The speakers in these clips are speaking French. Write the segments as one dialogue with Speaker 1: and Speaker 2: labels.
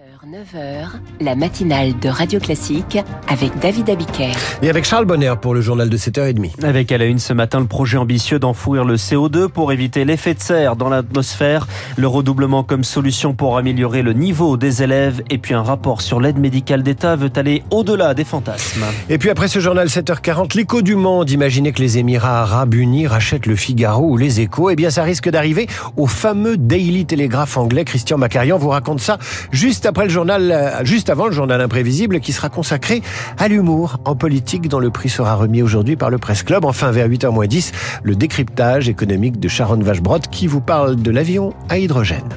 Speaker 1: 9h, la matinale de Radio Classique avec David Abiker.
Speaker 2: Et avec Charles Bonner pour le journal de 7h30.
Speaker 3: Avec à la une ce matin le projet ambitieux d'enfouir le CO2 pour éviter l'effet de serre dans l'atmosphère, le redoublement comme solution pour améliorer le niveau des élèves et puis un rapport sur l'aide médicale d'État veut aller au-delà des fantasmes.
Speaker 2: Et puis après ce journal 7h40, l'écho du monde, imaginez que les Émirats arabes unis rachètent le Figaro ou les échos, eh bien ça risque d'arriver au fameux Daily Telegraph anglais. Christian Macarian vous raconte ça juste après le journal, euh, juste avant le journal imprévisible qui sera consacré à l'humour en politique dont le prix sera remis aujourd'hui par le Presse Club. Enfin, vers 8h10, le décryptage économique de Sharon Vachebrot qui vous parle de l'avion à hydrogène.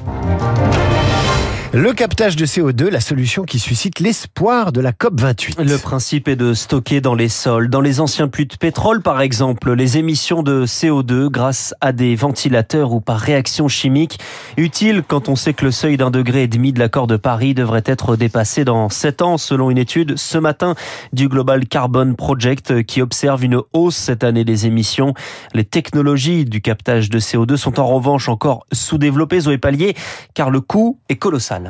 Speaker 2: Le captage de CO2, la solution qui suscite l'espoir de la COP28.
Speaker 3: Le principe est de stocker dans les sols, dans les anciens puits de pétrole par exemple, les émissions de CO2 grâce à des ventilateurs ou par réaction chimique. Utile quand on sait que le seuil d'un degré et demi de l'accord de Paris devrait être dépassé dans 7 ans selon une étude ce matin du Global Carbon Project qui observe une hausse cette année des émissions. Les technologies du captage de CO2 sont en revanche encore sous-développées, Zoé Pallier, car le coût est colossal.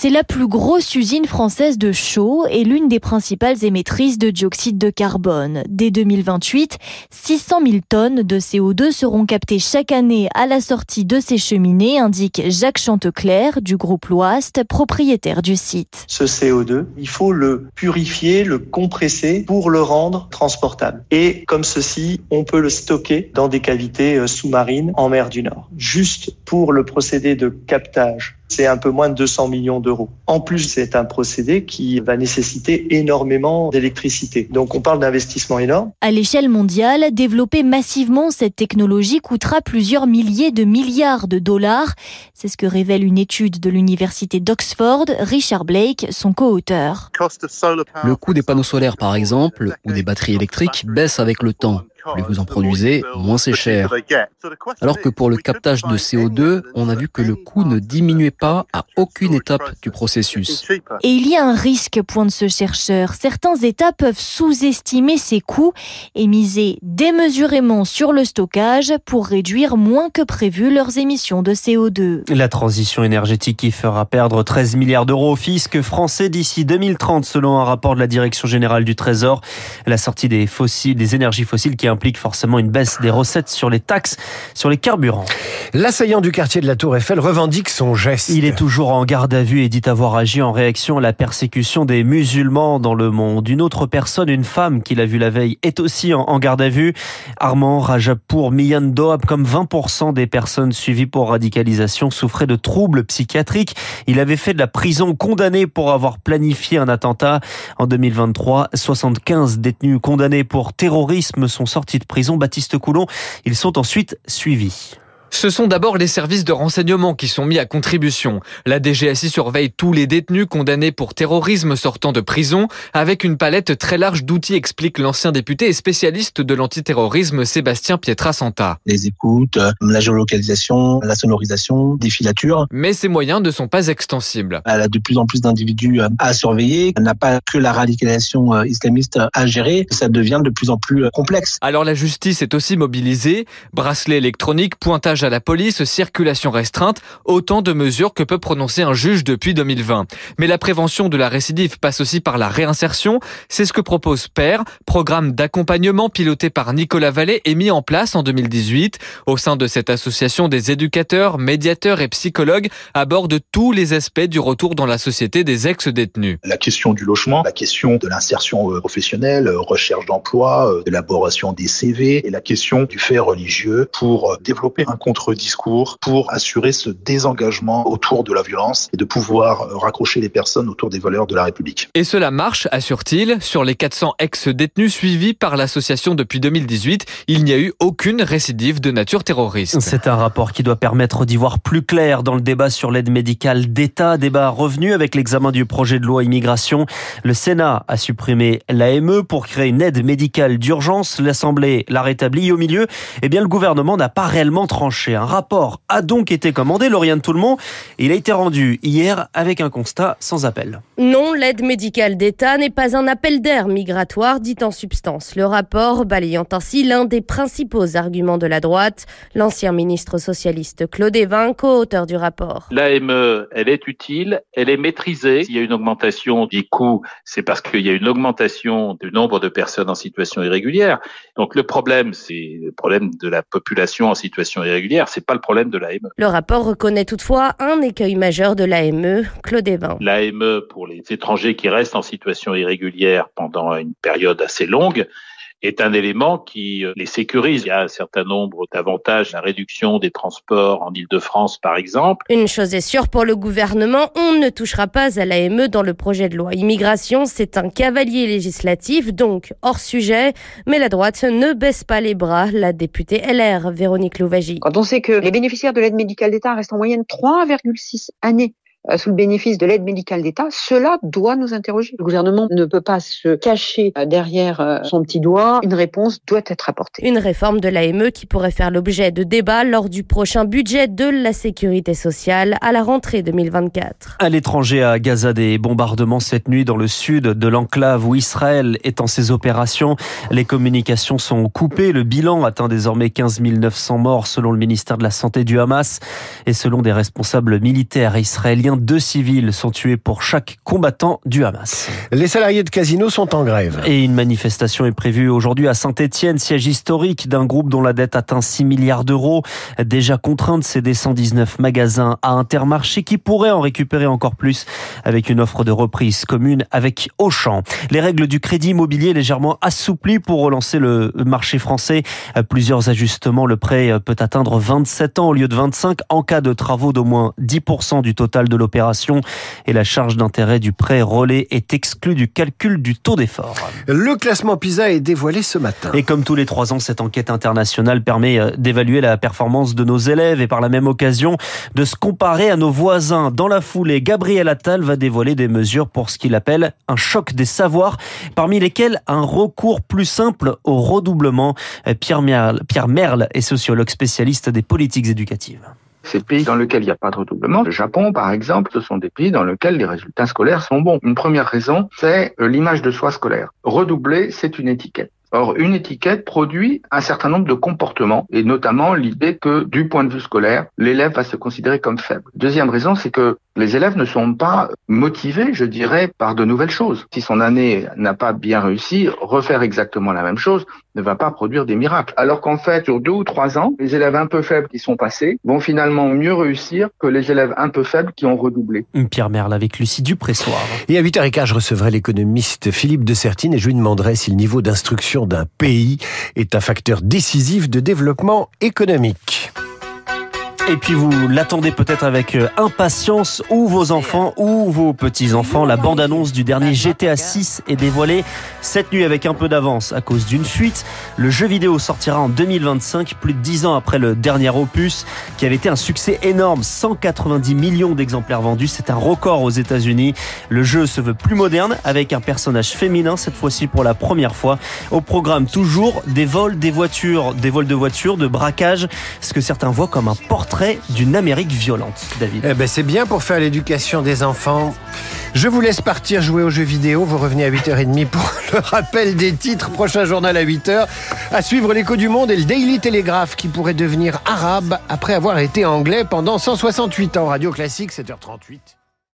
Speaker 4: C'est la plus grosse usine française de chaux et l'une des principales émettrices de dioxyde de carbone. Dès 2028, 600 000 tonnes de CO2 seront captées chaque année à la sortie de ces cheminées, indique Jacques Chanteclerc du groupe Loast, propriétaire du site.
Speaker 5: Ce CO2, il faut le purifier, le compresser pour le rendre transportable. Et comme ceci, on peut le stocker dans des cavités euh, sous-marines en mer du Nord. Juste pour le procédé de captage c'est un peu moins de 200 millions d'euros. En plus, c'est un procédé qui va nécessiter énormément d'électricité. Donc on parle d'investissement énorme.
Speaker 4: À l'échelle mondiale, développer massivement cette technologie coûtera plusieurs milliers de milliards de dollars. C'est ce que révèle une étude de l'université d'Oxford, Richard Blake, son co-auteur.
Speaker 6: Le coût des panneaux solaires, par exemple, ou des batteries électriques baisse avec le temps. Plus vous en produisez, moins c'est cher. Alors que pour le captage de CO2, on a vu que le coût ne diminuait pas à aucune étape du processus.
Speaker 4: Et il y a un risque, pointe ce chercheur. Certains États peuvent sous-estimer ces coûts et miser démesurément sur le stockage pour réduire moins que prévu leurs émissions de CO2.
Speaker 3: La transition énergétique qui fera perdre 13 milliards d'euros au fisc français d'ici 2030 selon un rapport de la Direction générale du Trésor. La sortie des fossiles, des énergies fossiles qui implique forcément une baisse des recettes sur les taxes sur les carburants.
Speaker 2: L'assaillant du quartier de la Tour Eiffel revendique son geste.
Speaker 3: Il est toujours en garde à vue et dit avoir agi en réaction à la persécution des musulmans dans le monde. Une autre personne, une femme qu'il a vue la veille, est aussi en garde à vue. Armand Rajapour Miyan Doab, comme 20% des personnes suivies pour radicalisation, souffrait de troubles psychiatriques. Il avait fait de la prison condamné pour avoir planifié un attentat. En 2023, 75 détenus condamnés pour terrorisme sont sortis de prison. Baptiste Coulon, ils sont ensuite suivis.
Speaker 7: Ce sont d'abord les services de renseignement qui sont mis à contribution. La DGSI surveille tous les détenus condamnés pour terrorisme sortant de prison avec une palette très large d'outils, explique l'ancien député et spécialiste de l'antiterrorisme Sébastien Pietrasanta.
Speaker 8: Les écoutes, la géolocalisation, la sonorisation, des filatures.
Speaker 7: Mais ces moyens ne sont pas extensibles.
Speaker 8: Elle a de plus en plus d'individus à surveiller. Elle n'a pas que la radicalisation euh, islamiste à gérer. Ça devient de plus en plus euh, complexe.
Speaker 7: Alors la justice est aussi mobilisée. Bracelet électronique, pointage à la police, circulation restreinte, autant de mesures que peut prononcer un juge depuis 2020. Mais la prévention de la récidive passe aussi par la réinsertion. C'est ce que propose PER, programme d'accompagnement piloté par Nicolas Vallée et mis en place en 2018. Au sein de cette association, des éducateurs, médiateurs et psychologues abordent tous les aspects du retour dans la société des ex-détenus.
Speaker 9: La question du logement, la question de l'insertion euh, professionnelle, euh, recherche d'emploi, euh, d'élaboration des CV et la question du fait religieux pour développer un contre-discours pour assurer ce désengagement autour de la violence et de pouvoir euh, raccrocher les personnes autour des valeurs de la République.
Speaker 7: Et cela marche, assure-t-il. Sur les 400 ex-détenus suivis par l'association depuis 2018, il n'y a eu aucune récidive de nature terroriste.
Speaker 3: C'est un rapport qui doit permettre d'y voir plus clair dans le débat sur l'aide médicale d'État, débat revenu avec l'examen du projet de loi immigration. Le Sénat a supprimé l'AME pour créer une aide médicale d'urgence. L'Assemblée l'a rétablie au milieu. Eh bien, le gouvernement n'a pas réellement tranché tranché. Un rapport a donc été commandé, Lauriane Tout-le-Monde. Il a été rendu hier avec un constat sans appel.
Speaker 10: Non, l'aide médicale d'État n'est pas un appel d'air migratoire, dit en substance. Le rapport balayant ainsi l'un des principaux arguments de la droite. L'ancien ministre socialiste Claude Evin, co-auteur du rapport.
Speaker 11: L'AME, elle est utile, elle est maîtrisée. S'il y a une augmentation des coûts, c'est parce qu'il y a une augmentation du nombre de personnes en situation irrégulière. Donc le problème, c'est le problème de la population en situation irrégulière, c'est pas le problème de l'AME.
Speaker 10: Le rapport reconnaît toutefois un écueil majeur de l'AME, Claude Evin.
Speaker 11: L'AME, pour les étrangers qui restent en situation irrégulière pendant une période assez longue, est un élément qui euh, les sécurise. Il y a un certain nombre d'avantages, la réduction des transports en Ile-de-France par exemple.
Speaker 10: Une chose est sûre pour le gouvernement, on ne touchera pas à l'AME dans le projet de loi immigration. C'est un cavalier législatif, donc hors sujet. Mais la droite ne baisse pas les bras. La députée LR, Véronique Louvagie.
Speaker 12: Quand on sait que les bénéficiaires de l'aide médicale d'État restent en moyenne 3,6 années sous le bénéfice de l'aide médicale d'État, cela doit nous interroger. Le gouvernement ne peut pas se cacher euh, derrière euh, son petit doigt. Une réponse doit être apportée.
Speaker 10: Une réforme de l'AME qui pourrait faire l'objet de débats lors du prochain budget de la sécurité sociale à la rentrée 2024.
Speaker 3: À l'étranger, à Gaza, des bombardements cette nuit dans le sud de l'enclave où Israël est en ses opérations. Les communications sont coupées. Le bilan atteint désormais 15 900 morts selon le ministère de la Santé du Hamas et selon des responsables militaires israéliens deux civils sont tués pour chaque combattant du Hamas.
Speaker 2: Les salariés de Casino sont en grève.
Speaker 3: Et une manifestation est prévue aujourd'hui à Saint-Etienne, siège historique d'un groupe dont la dette atteint 6 milliards d'euros, déjà contraint de céder 119 magasins à Intermarché qui pourrait en récupérer encore plus avec une offre de reprise commune avec Auchan. Les règles du crédit immobilier légèrement assouplies pour relancer le marché français. Plusieurs ajustements. Le prêt peut atteindre 27 ans au lieu de 25 en cas de travaux d'au moins 10% du total de l'opération et la charge d'intérêt du prêt relais est exclue du calcul du taux d'effort.
Speaker 2: Le classement PISA est dévoilé ce matin.
Speaker 3: Et comme tous les trois ans, cette enquête internationale permet euh, d'évaluer la performance de nos élèves et par la même occasion de se comparer à nos voisins. Dans la foulée, Gabriel Attal va dévoiler des mesures pour ce qu'il appelle un choc des savoirs, parmi lesquels un recours plus simple au redoublement. Pierre Merle, Pierre Merle est sociologue spécialiste des politiques éducatives.
Speaker 13: Ces pays dans lesquels il n'y a pas de redoublement, le Japon par exemple, ce sont des pays dans lesquels les résultats scolaires sont bons. Une première raison, c'est euh, l'image de soi scolaire. Redoubler, c'est une étiquette. Or, une étiquette produit un certain nombre de comportements, et notamment l'idée que, du point de vue scolaire, l'élève va se considérer comme faible. Deuxième raison, c'est que les élèves ne sont pas motivés, je dirais, par de nouvelles choses. Si son année n'a pas bien réussi, refaire exactement la même chose ne va pas produire des miracles. Alors qu'en fait, sur deux ou trois ans, les élèves un peu faibles qui sont passés vont finalement mieux réussir que les élèves un peu faibles qui ont redoublé.
Speaker 3: Pierre Merle avec Lucie Dupressoir.
Speaker 2: Et à 8h15, je recevrai l'économiste Philippe de Sertine et je lui demanderai si le niveau d'instruction d'un pays est un facteur décisif de développement économique.
Speaker 3: Et puis vous l'attendez peut-être avec euh, impatience, ou vos enfants, ou vos petits-enfants. La bande-annonce du dernier GTA 6 est dévoilée cette nuit avec un peu d'avance à cause d'une fuite. Le jeu vidéo sortira en 2025, plus de 10 ans après le dernier opus, qui avait été un succès énorme. 190 millions d'exemplaires vendus, c'est un record aux États-Unis. Le jeu se veut plus moderne, avec un personnage féminin, cette fois-ci pour la première fois. Au programme toujours des vols, des voitures, des vols de voitures, de braquages, ce que certains voient comme un d'une Amérique violente, David.
Speaker 2: Eh ben c'est bien pour faire l'éducation des enfants. Je vous laisse partir jouer aux jeux vidéo. Vous revenez à 8h30 pour le rappel des titres. Prochain journal à 8h. À suivre l'écho du monde et le Daily Telegraph qui pourrait devenir arabe après avoir été anglais pendant 168 ans. Radio Classique, 7h38.